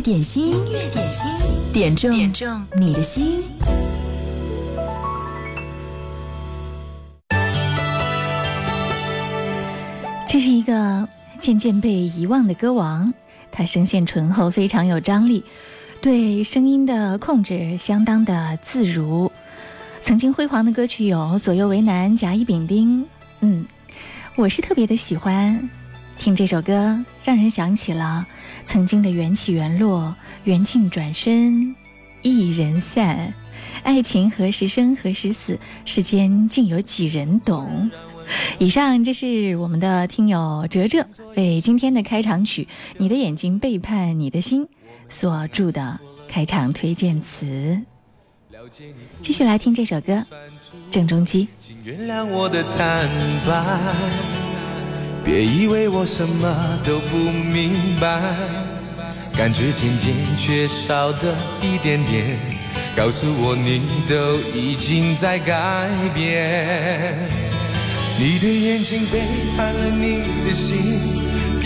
点心，音乐点心，点中点中你的心。这是一个渐渐被遗忘的歌王，他声线醇厚，非常有张力，对声音的控制相当的自如。曾经辉煌的歌曲有《左右为难》《甲乙丙丁》，嗯，我是特别的喜欢听这首歌，让人想起了曾经的缘起缘落，缘尽转身，一人散，爱情何时生何时死，世间竟有几人懂？以上这是我们的听友哲哲为今天的开场曲《你的眼睛背叛你的心》所著的开场推荐词。继续来听这首歌，《郑中基》。请原谅我的坦白，别以为我什么都不明白，感觉渐渐缺少的一点点，告诉我你都已经在改变。你的眼睛背叛了你的心，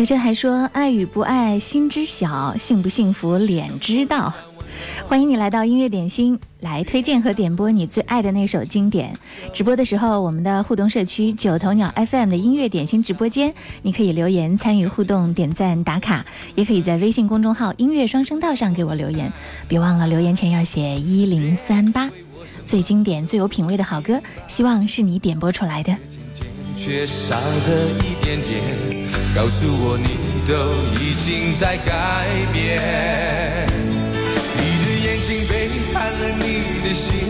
哲哲还说：“爱与不爱，心知晓；幸不幸福，脸知道。”欢迎你来到音乐点心，来推荐和点播你最爱的那首经典。直播的时候，我们的互动社区九头鸟 FM 的音乐点心直播间，你可以留言参与互动、点赞打卡，也可以在微信公众号“音乐双声道”上给我留言。别忘了留言前要写一零三八。最经典、最有品味的好歌，希望是你点播出来的。缺少的一点点，告诉我你都已经在改变。你的眼睛背叛了你的心，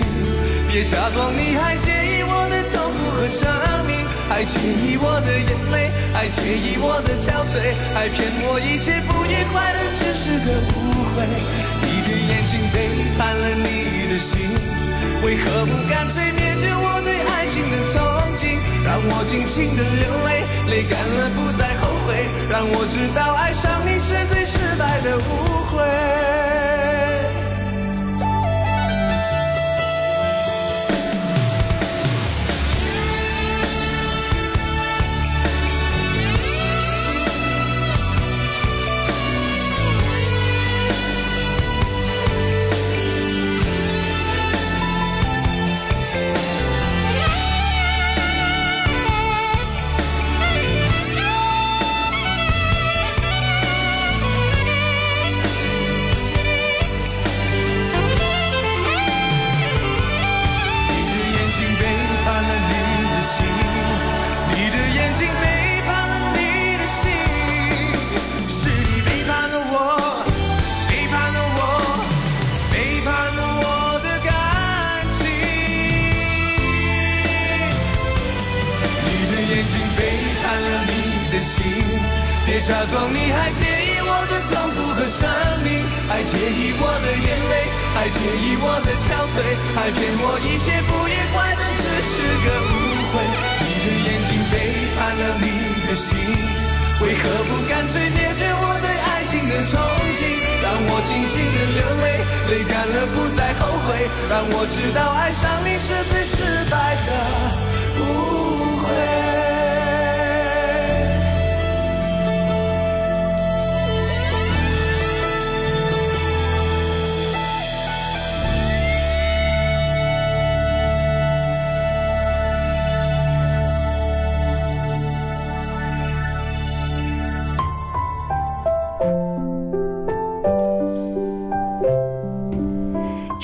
别假装你还介意我的痛苦和生命，还介意我的眼泪，还介意我的憔悴，还骗我一切不愉快的只是个误会。你的眼睛背叛了你的心，为何不干脆灭绝我对爱情的憧憬？让我尽情的流泪，泪干了不再后悔。让我知道爱上你是最失败的误会。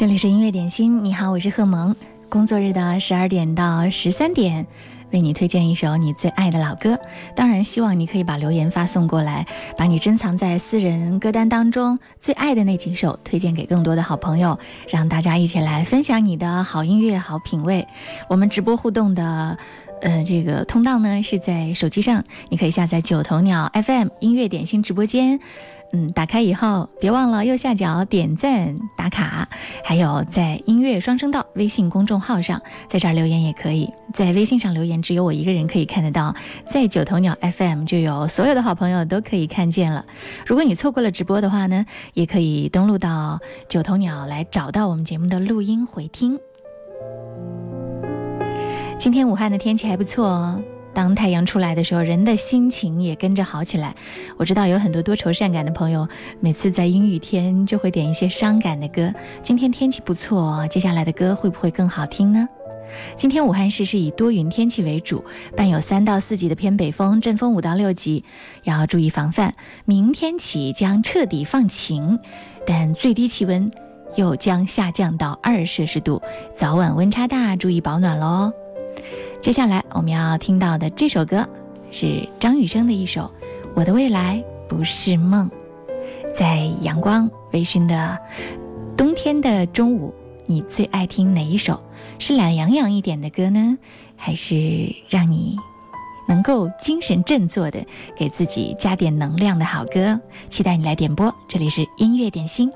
这里是音乐点心，你好，我是贺萌。工作日的十二点到十三点，为你推荐一首你最爱的老歌。当然，希望你可以把留言发送过来，把你珍藏在私人歌单当中最爱的那几首推荐给更多的好朋友，让大家一起来分享你的好音乐、好品味。我们直播互动的，呃，这个通道呢是在手机上，你可以下载九头鸟 FM 音乐点心直播间。嗯，打开以后别忘了右下角点赞打卡，还有在音乐双声道微信公众号上，在这儿留言也可以。在微信上留言只有我一个人可以看得到，在九头鸟 FM 就有所有的好朋友都可以看见了。如果你错过了直播的话呢，也可以登录到九头鸟来找到我们节目的录音回听。今天武汉的天气还不错哦。当太阳出来的时候，人的心情也跟着好起来。我知道有很多多愁善感的朋友，每次在阴雨天就会点一些伤感的歌。今天天气不错，接下来的歌会不会更好听呢？今天武汉市是以多云天气为主，伴有三到四级的偏北风，阵风五到六级，要注意防范。明天起将彻底放晴，但最低气温又将下降到二摄氏度，早晚温差大，注意保暖喽。接下来我们要听到的这首歌是张雨生的一首《我的未来不是梦》。在阳光微醺的冬天的中午，你最爱听哪一首？是懒洋洋一点的歌呢，还是让你能够精神振作的，给自己加点能量的好歌？期待你来点播。这里是音乐点心。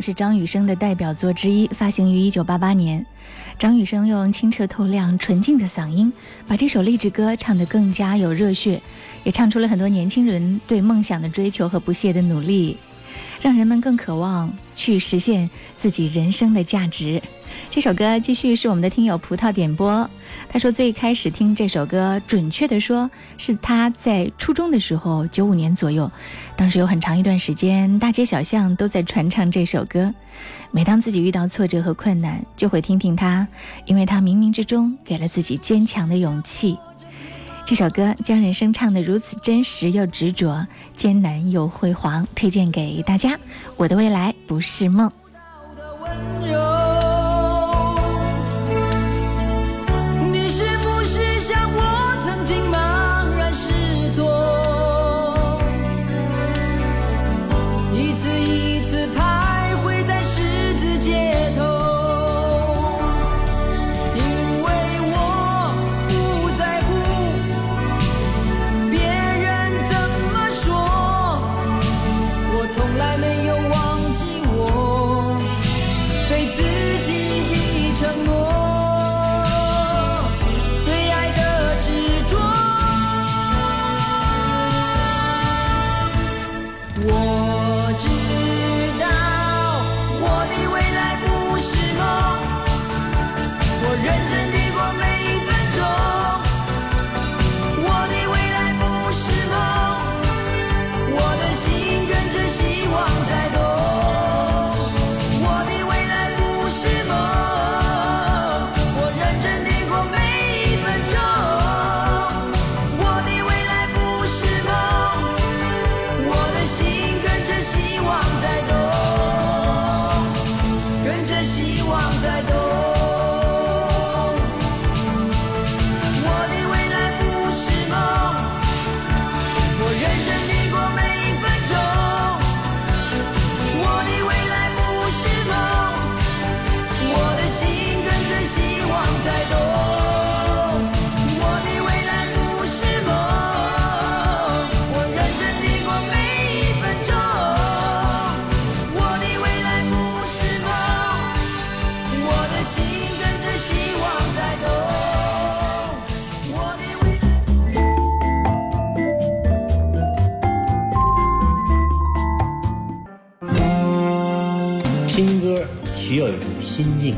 是，张雨生的代表作之一，发行于一九八八年。张雨生用清澈透亮、纯净的嗓音，把这首励志歌唱得更加有热血，也唱出了很多年轻人对梦想的追求和不懈的努力，让人们更渴望去实现自己人生的价值。这首歌继续是我们的听友葡萄点播，他说最开始听这首歌，准确的说是他在初中的时候，九五年左右，当时有很长一段时间，大街小巷都在传唱这首歌。每当自己遇到挫折和困难，就会听听它，因为它冥冥之中给了自己坚强的勇气。这首歌将人生唱得如此真实又执着，艰难又辉煌，推荐给大家。我的未来不是梦。心境，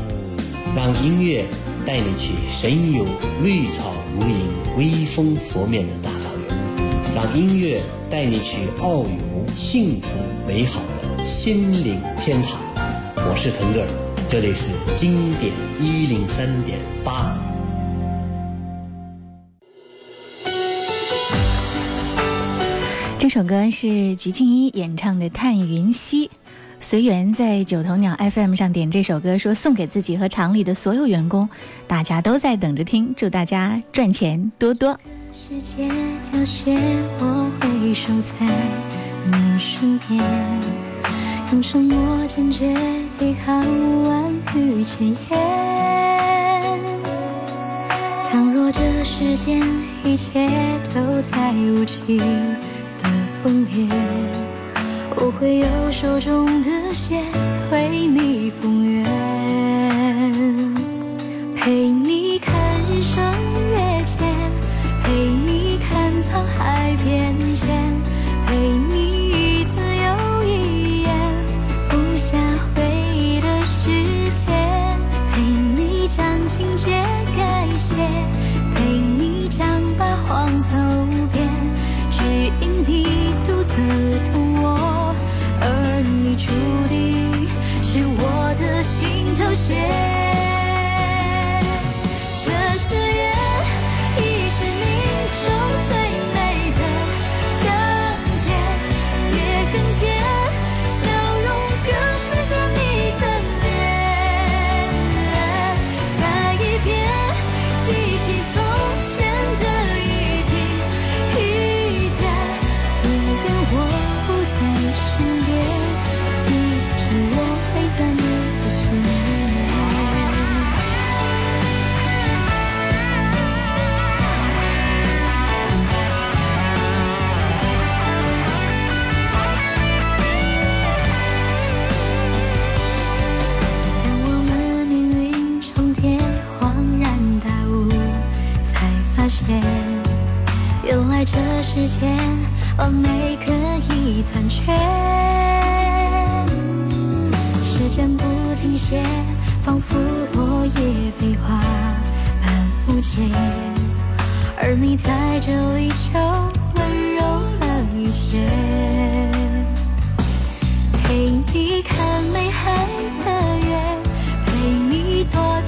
让音乐带你去神游绿草如茵、微风拂面的大草原，让音乐带你去遨游幸福美好的心灵天堂。我是腾格尔，这里是经典一零三点八。这首歌是鞠婧祎演唱的《叹云兮》，随缘在九头鸟 FM 上点这首歌，说送给自己和厂里的所有员工，大家都在等着听，祝大家赚钱多多。世界凋谢，我会守在你身边，用沉默坚决抵抗万语千言。倘若这世间一切都在无情。崩裂，我会用手中的线为你缝缘，陪心之间，完美可以残缺。时间不停歇，仿佛落叶飞花般无解。而你在这里就温柔了一切。陪你看美海的月，陪你多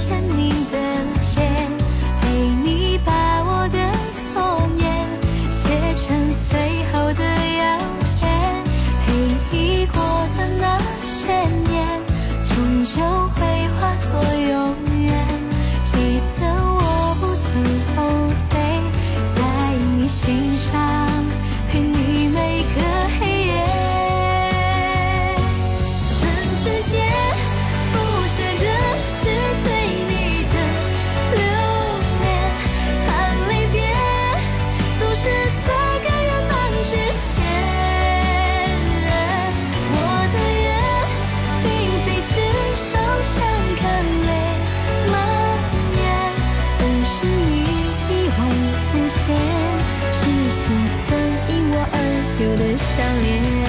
相连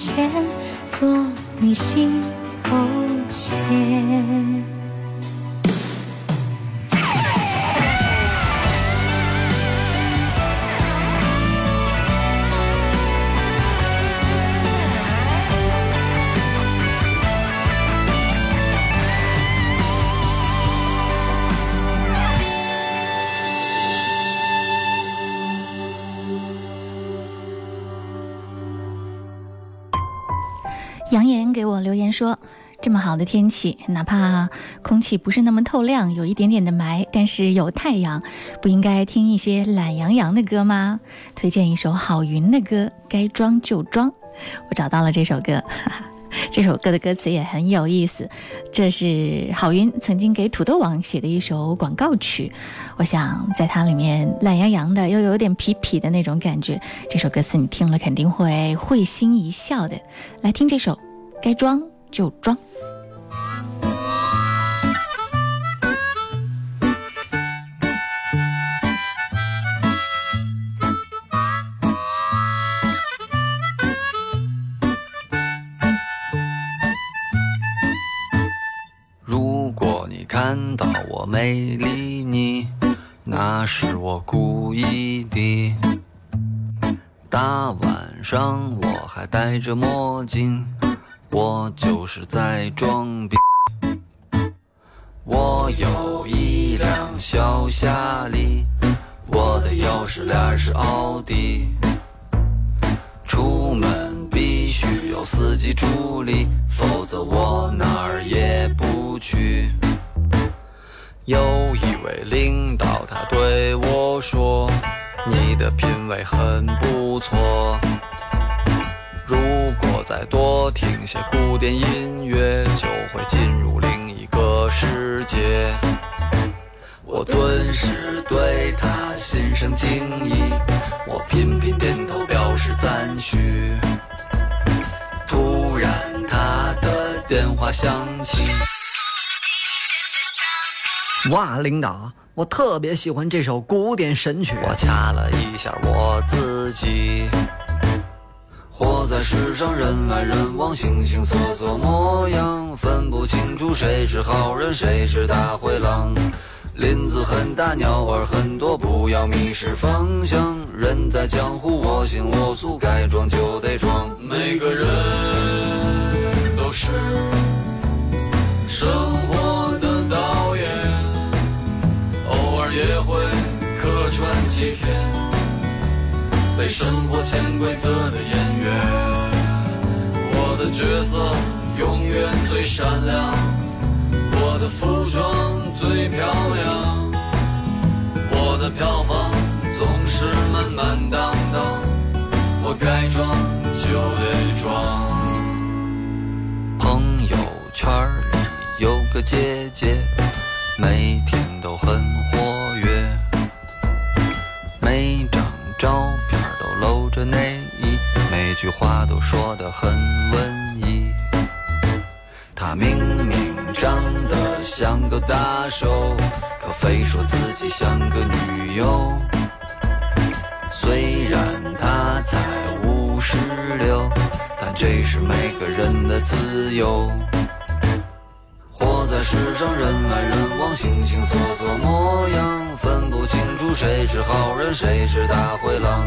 前做你心说。这么好的天气，哪怕空气不是那么透亮，有一点点的霾，但是有太阳，不应该听一些懒洋洋的歌吗？推荐一首郝云的歌，该装就装。我找到了这首歌，这首歌的歌词也很有意思。这是郝云曾经给土豆网写的一首广告曲，我想在它里面懒洋洋的，又有点痞痞的那种感觉。这首歌词你听了肯定会会心一笑的。来听这首，该装就装。如果你看到我没理你，那是我故意的。大晚上我还戴着墨镜，我就是在装逼。我有一辆小夏利，我的钥匙链是奥迪。出门必须有司机助理，否则我哪儿也不去。有一位领导，他对我说：“你的品味很不错，如果再多听些古典音乐，就会进入另一个世界。”我顿时对他心生敬意，我频频点头表示赞许。突然，他的电话响起。哇，领导，我特别喜欢这首古典神曲。我掐了一下我自己，活在世上，人来人往，形形色色模样，分不清楚谁是好人，谁是大灰狼。林子很大，鸟儿很多，不要迷失方向。人在江湖，我行我素，该装就得装。每个人都是生活的导演。偶尔也会客串几天，被生活潜规则的演员。我的角色永远最闪亮，我的服装最漂亮，我的票房总是满满当当。我该装就得装。朋友圈里有个姐姐，每天都很活跃。照火。内衣，每句话都说得很文艺。她明明长得像个大手，可非说自己像个女友。虽然她才五十六，但这是每个人的自由。活在世上，人来人往，形形色色模样，分不清楚谁是好人，谁是大灰狼。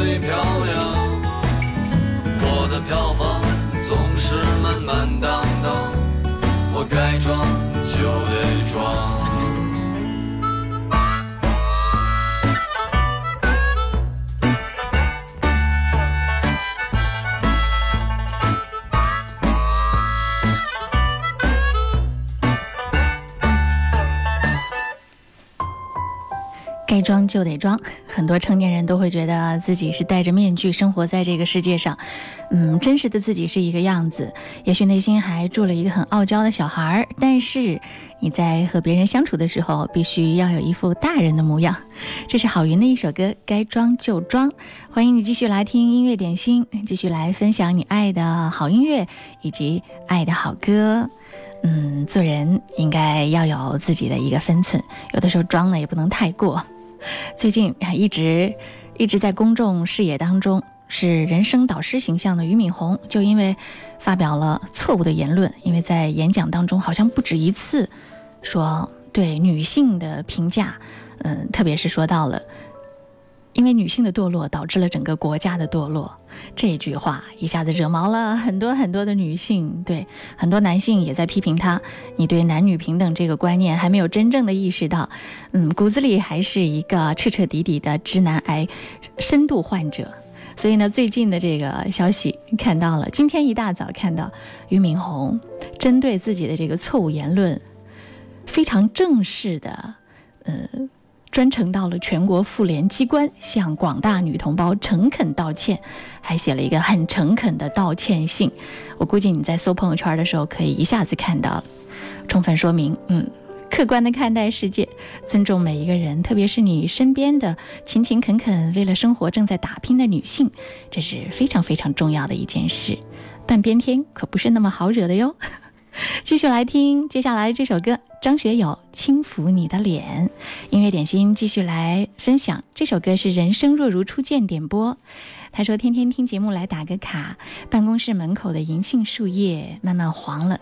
最漂亮，我的票房总是满满当当，我该装就得装。该装就得装，很多成年人都会觉得自己是戴着面具生活在这个世界上，嗯，真实的自己是一个样子，也许内心还住了一个很傲娇的小孩儿。但是你在和别人相处的时候，必须要有一副大人的模样。这是郝云的一首歌《该装就装》，欢迎你继续来听音乐点心，继续来分享你爱的好音乐以及爱的好歌。嗯，做人应该要有自己的一个分寸，有的时候装呢也不能太过。最近一直一直在公众视野当中，是人生导师形象的俞敏洪，就因为发表了错误的言论，因为在演讲当中好像不止一次说对女性的评价，嗯，特别是说到了。因为女性的堕落导致了整个国家的堕落，这句话一下子惹毛了很多很多的女性，对很多男性也在批评他，你对男女平等这个观念还没有真正的意识到，嗯，骨子里还是一个彻彻底底的直男癌深度患者。所以呢，最近的这个消息看到了，今天一大早看到俞敏洪针对自己的这个错误言论，非常正式的，呃。专程到了全国妇联机关，向广大女同胞诚恳道歉，还写了一个很诚恳的道歉信。我估计你在搜朋友圈的时候，可以一下子看到了，充分说明，嗯，客观的看待世界，尊重每一个人，特别是你身边的勤勤恳恳为了生活正在打拼的女性，这是非常非常重要的一件事。半边天可不是那么好惹的哟。继续来听接下来这首歌，张学友《轻抚你的脸》。音乐点心继续来分享这首歌是《人生若如初见》点播。他说：“天天听节目来打个卡，办公室门口的银杏树叶慢慢黄了，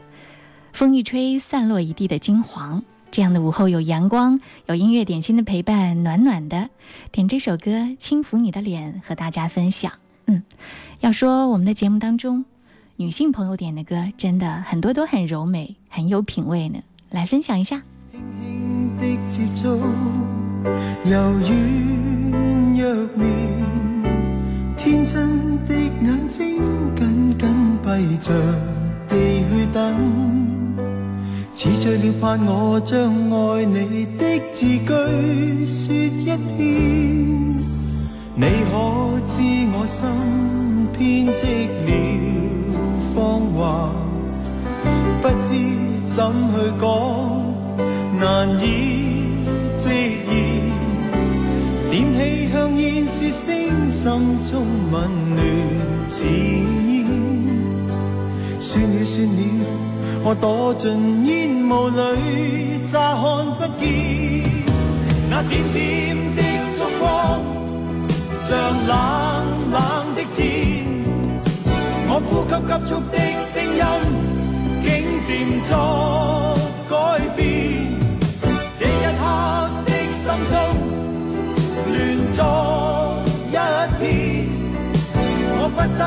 风一吹散落一地的金黄。这样的午后有阳光，有音乐点心的陪伴，暖暖的。点这首歌《轻抚你的脸》和大家分享。嗯，要说我们的节目当中。”女性朋友点的歌真的很多都很柔美，很有品味呢，来分享一下。轻轻的接触，柔软若棉，天真的眼睛紧紧闭着地去等，似醉了盼我将爱你的字句说一遍，你可知我心编织了。芳华，不知怎去讲，难以直言。点起香烟，说声心中温暖似烟。算了算了，我躲进烟雾里，乍看不见那点点的烛光，像冷。我呼吸急促的声音，竟渐作改变。这一刻的心中乱作一片，我不得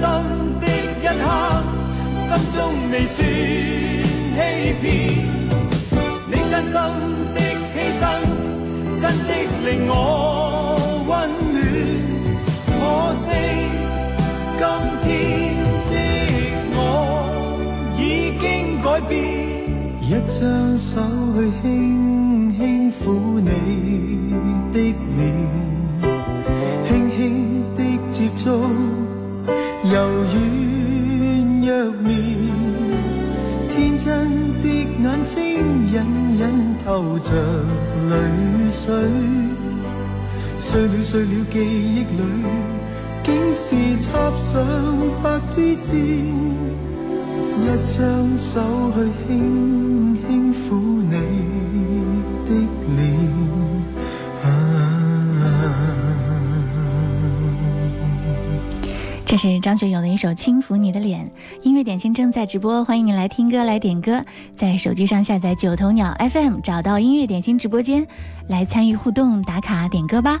心的一刻，心中未算欺骗，你真心的牺牲，真的令我温暖。可惜今天的我已经改变，一张手去轻轻抚你的脸，轻轻的接触，柔软若棉。真的眼睛隐隐透着泪水，碎了碎了记忆里，竟是插上白枝箭，一张手去轻这是张学友的一首《轻抚你的脸》，音乐点心正在直播，欢迎你来听歌来点歌，在手机上下载九头鸟 FM，找到音乐点心直播间，来参与互动打卡点歌吧。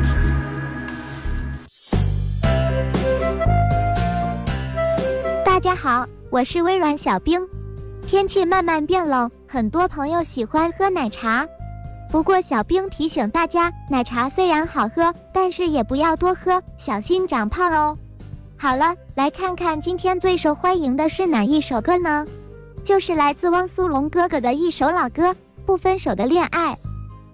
大家好，我是微软小冰。天气慢慢变冷，很多朋友喜欢喝奶茶。不过小冰提醒大家，奶茶虽然好喝，但是也不要多喝，小心长胖哦。好了，来看看今天最受欢迎的是哪一首歌呢？就是来自汪苏泷哥哥的一首老歌《不分手的恋爱》。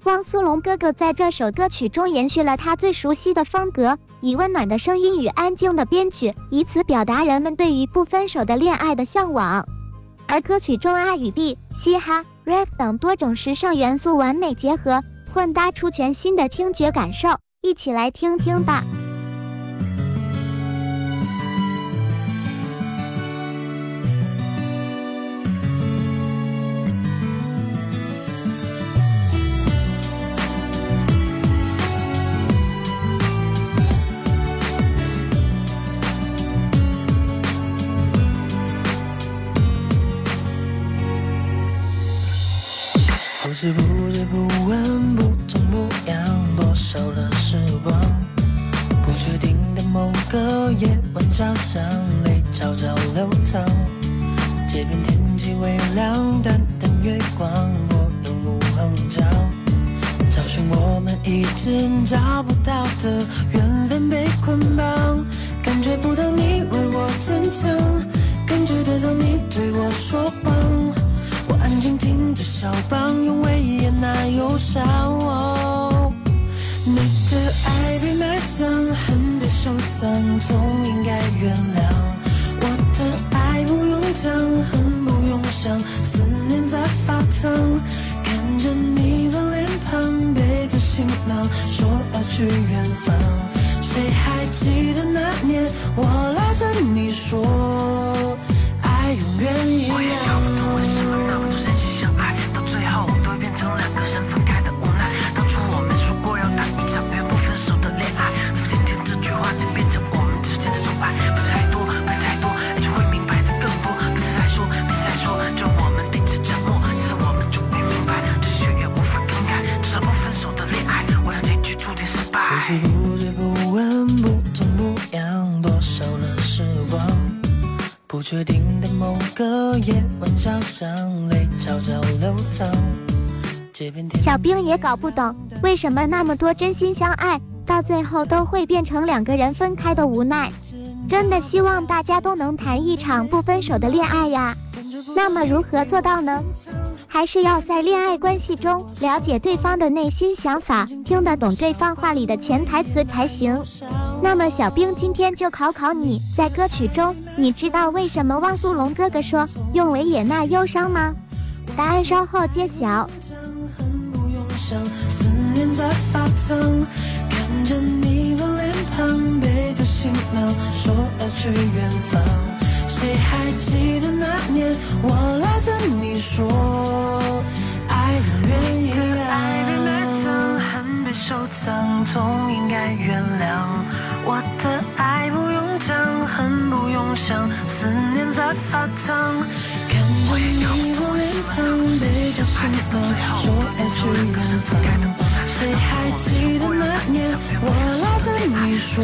汪苏泷哥哥在这首歌曲中延续了他最熟悉的风格，以温暖的声音与安静的编曲，以此表达人们对于不分手的恋爱的向往。而歌曲中 R 与 B、嘻哈、rap 等多种时尚元素完美结合，混搭出全新的听觉感受，一起来听听吧。不知不觉不闻不痛不痒，多少的时光。不确定的某个夜晚，小巷泪悄悄流淌。街边天气微凉，淡淡月光，我用目横江，找寻我们一直找不到的缘分被捆绑。感觉不到你为我坚强，感觉得到你对我说谎。我安静听着肖邦用维也纳忧伤。你的爱被埋葬，恨被收藏，痛应该原谅。我的爱不用讲，恨不用想，思念在发烫。看着你的脸庞，背着行囊，说要去远方。谁还记得那年，我拉着你说，我也搞不懂为什么那么多真心相爱？到最后都会变成两个人小兵也搞不懂，为什么那么多真心相爱，到最后都会变成两个人分开的无奈。真的希望大家都能谈一场不分手的恋爱呀。那么如何做到呢？还是要在恋爱关系中了解对方的内心想法，听得懂对方话里的潜台词才行。那么小兵今天就考考你，在歌曲中，你知道为什么汪苏泷哥哥说用维也纳忧伤吗？答案稍后揭晓。思念在发烫，看着你的脸庞，背着行囊，说要去远方。谁还记得那年，我拉着你说，爱永远一样。爱被埋藏，恨被收藏，痛应该原谅。我的爱不用讲，恨不用想，思念在发烫。看着你的脸庞，背着行囊，说要。去远方。谁还记得那年，我拉着你说，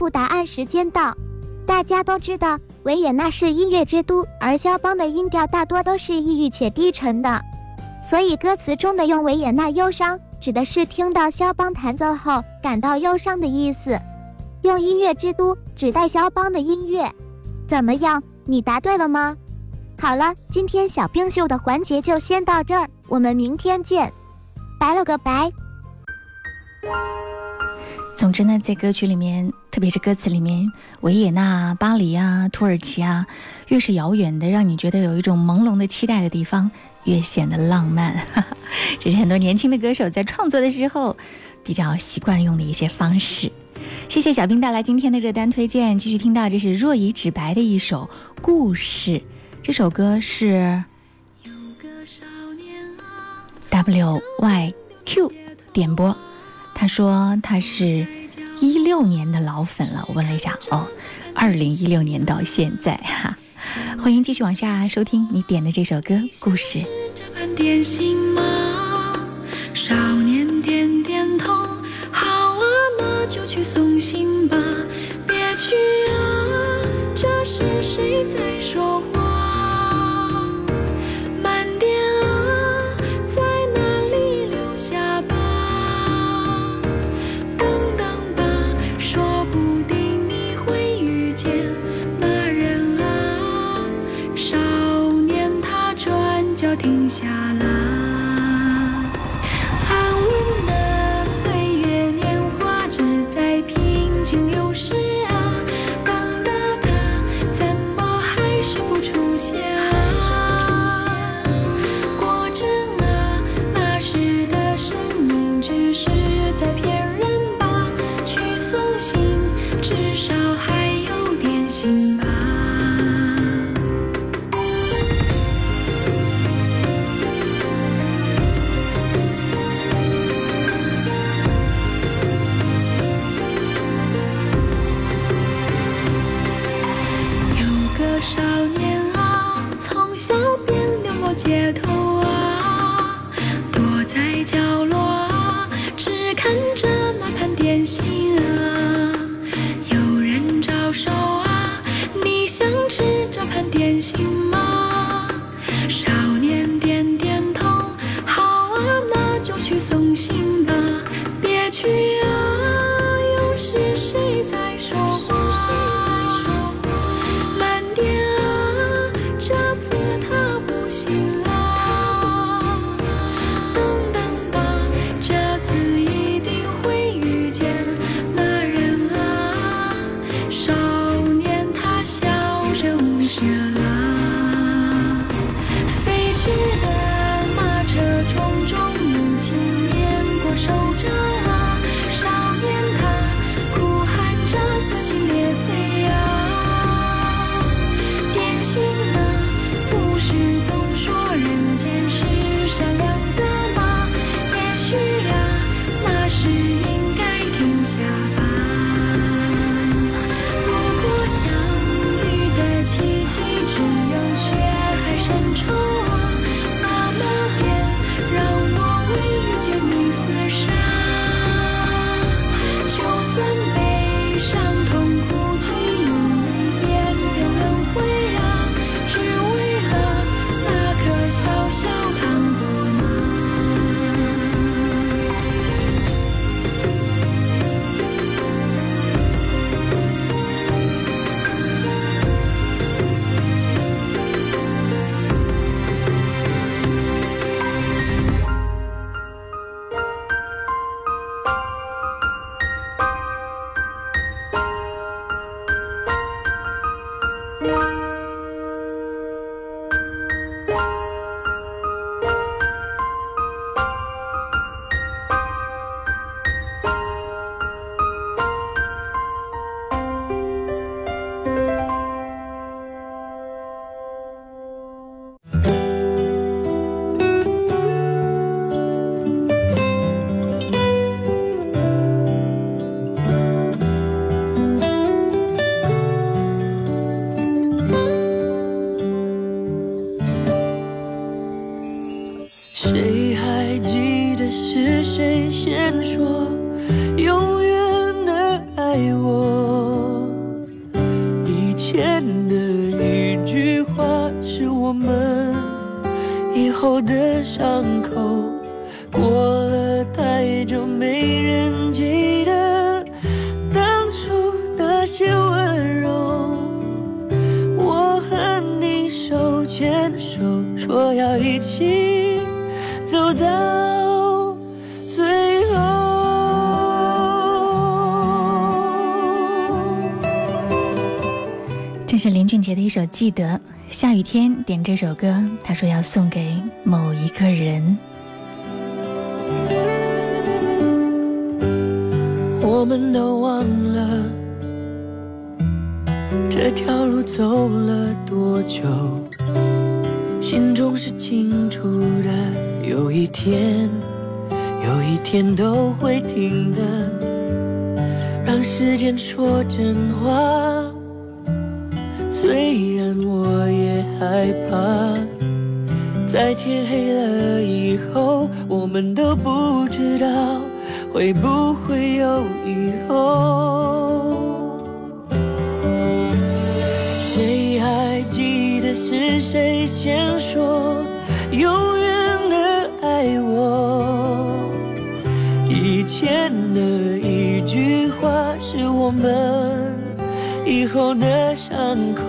布答案时间到。大家都知道，维也纳是音乐之都，而肖邦的音调大多都是抑郁且低沉的，所以歌词中的用维也纳忧伤，指的是听到肖邦弹奏后感到忧伤的意思。用音乐之都指代肖邦的音乐。怎么样，你答对了吗？好了，今天小冰秀的环节就先到这儿，我们明天见，拜了个拜。总之呢，在歌曲里面，特别是歌词里面，维也纳、巴黎啊、土耳其啊，越是遥远的，让你觉得有一种朦胧的期待的地方，越显得浪漫。这是很多年轻的歌手在创作的时候比较习惯用的一些方式。谢谢小兵带来今天的热单推荐，继续听到这是若以纸白的一首故事。这首歌是 W Y Q 点播，他说他是一六年的老粉了。我问了一下，哦，二零一六年到现在哈。欢迎继续往下收听你点的这首歌故事。这是林俊杰的一首《记得》，下雨天点这首歌，他说要送给某一个人。我们都忘了这条路走了多久，心中是清楚的，有一天，有一天都会停的。让时间说真话，虽然我也害怕，在天黑了以后，我们都不知道会不会有以后。谁还记得是谁先说永远的爱我？以前的一句话是我们以后的伤口，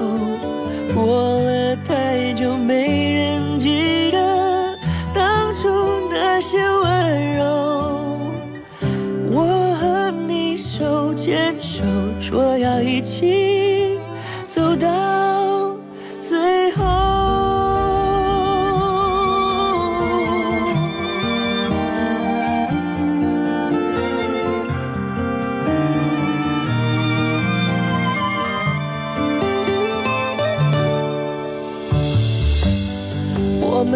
过了太久，没人记得当初那些温柔。我和你手牵手，说要一起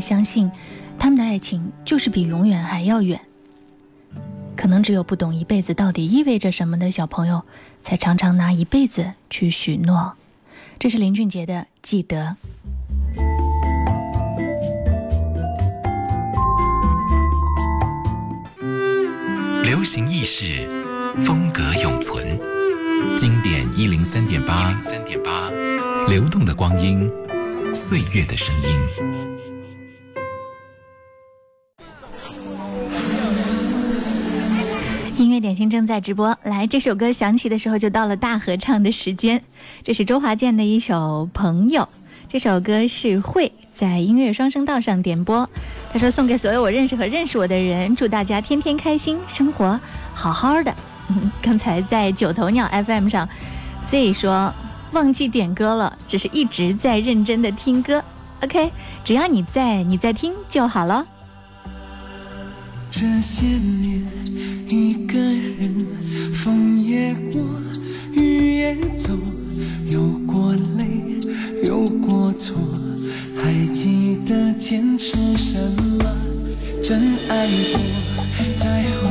相信，他们的爱情就是比永远还要远。可能只有不懂一辈子到底意味着什么的小朋友，才常常拿一辈子去许诺。这是林俊杰的《记得》。流行意识，风格永存，经典一零三点八，三点八，流动的光阴，岁月的声音。点心正在直播，来这首歌响起的时候，就到了大合唱的时间。这是周华健的一首《朋友》，这首歌是会在音乐双声道上点播。他说送给所有我认识和认识我的人，祝大家天天开心，生活好好的。刚才在九头鸟 FM 上，Z 说忘记点歌了，只是一直在认真的听歌。OK，只要你在，你在听就好了。这些年，一个人，风也过，雨也走，有过泪，有过错，还记得坚持什么？真爱过，再回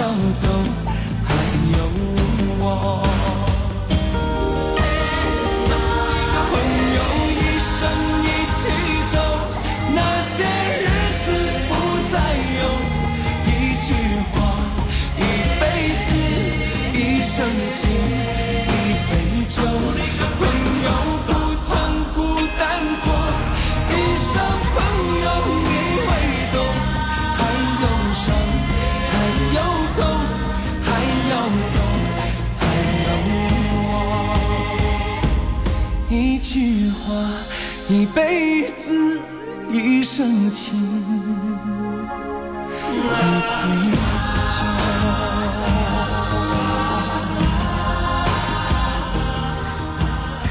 要走，还有我。辈子，一生情，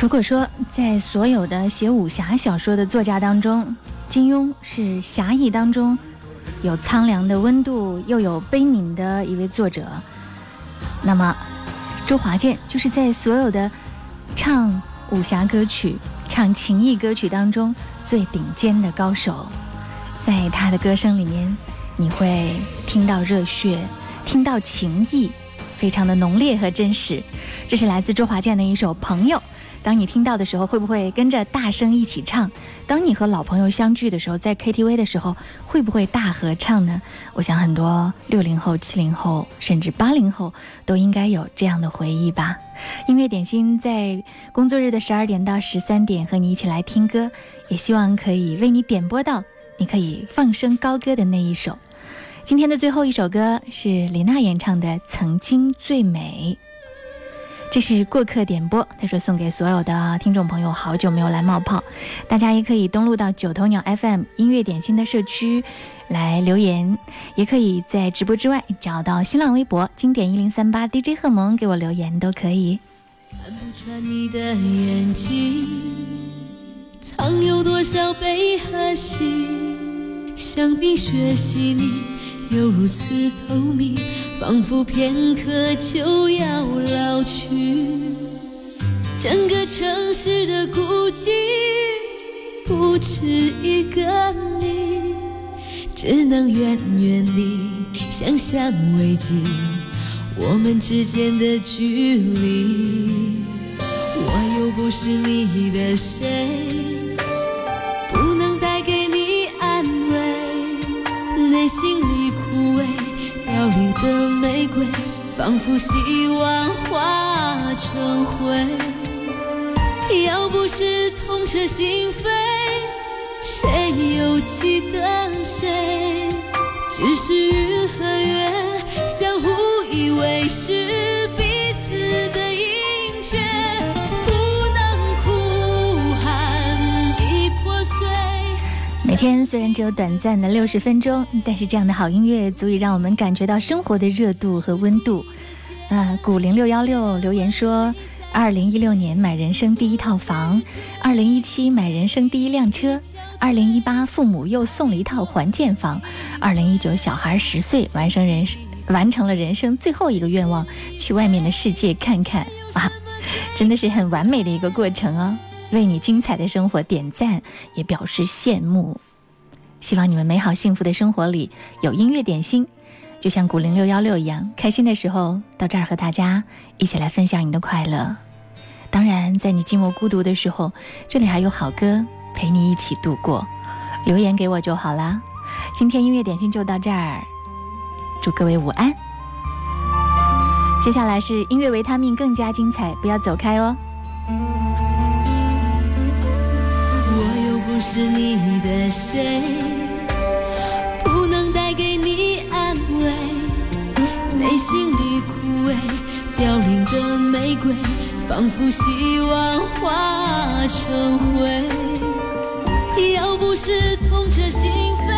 如果说在所有的写武侠小说的作家当中，金庸是侠义当中有苍凉的温度又有悲悯的一位作者，那么周华健就是在所有的唱武侠歌曲、唱情谊歌曲当中最顶尖的高手。在他的歌声里面，你会听到热血，听到情谊，非常的浓烈和真实。这是来自周华健的一首《朋友》。当你听到的时候，会不会跟着大声一起唱？当你和老朋友相聚的时候，在 KTV 的时候，会不会大合唱呢？我想很多六零后、七零后，甚至八零后都应该有这样的回忆吧。音乐点心在工作日的十二点到十三点和你一起来听歌，也希望可以为你点播到你可以放声高歌的那一首。今天的最后一首歌是李娜演唱的《曾经最美》。这是过客点播，他说送给所有的听众朋友，好久没有来冒泡，大家也可以登录到九头鸟 FM 音乐点心的社区来留言，也可以在直播之外找到新浪微博经典一零三八 DJ 贺萌给我留言都可以。看不穿你的眼睛，藏有多少悲和喜？像冰雪细腻，又如此透明。仿佛片刻就要老去，整个城市的孤寂不止一个你，只能远远地想象慰藉我们之间的距离。我又不是你的谁，不能带给你安慰，内心里。凋零的玫瑰，仿佛希望化成灰。要不是痛彻心扉，谁又记得谁？只是云和月天虽然只有短暂的六十分钟，但是这样的好音乐足以让我们感觉到生活的热度和温度。啊，古零六幺六留言说。二零一六年买人生第一套房，二零一七买人生第一辆车，二零一八父母又送了一套还建房，二零一九小孩十岁完成人完成了人生最后一个愿望，去外面的世界看看啊，真的是很完美的一个过程哦！为你精彩的生活点赞，也表示羡慕。希望你们美好幸福的生活里有音乐点心。就像古零六幺六一样，开心的时候到这儿和大家一起来分享你的快乐。当然，在你寂寞孤独的时候，这里还有好歌陪你一起度过。留言给我就好啦。今天音乐点心就到这儿，祝各位午安。接下来是音乐维他命，更加精彩，不要走开哦。我又不是你的谁，在心里枯萎凋零的玫瑰，仿佛希望化成灰，要不是痛彻心扉。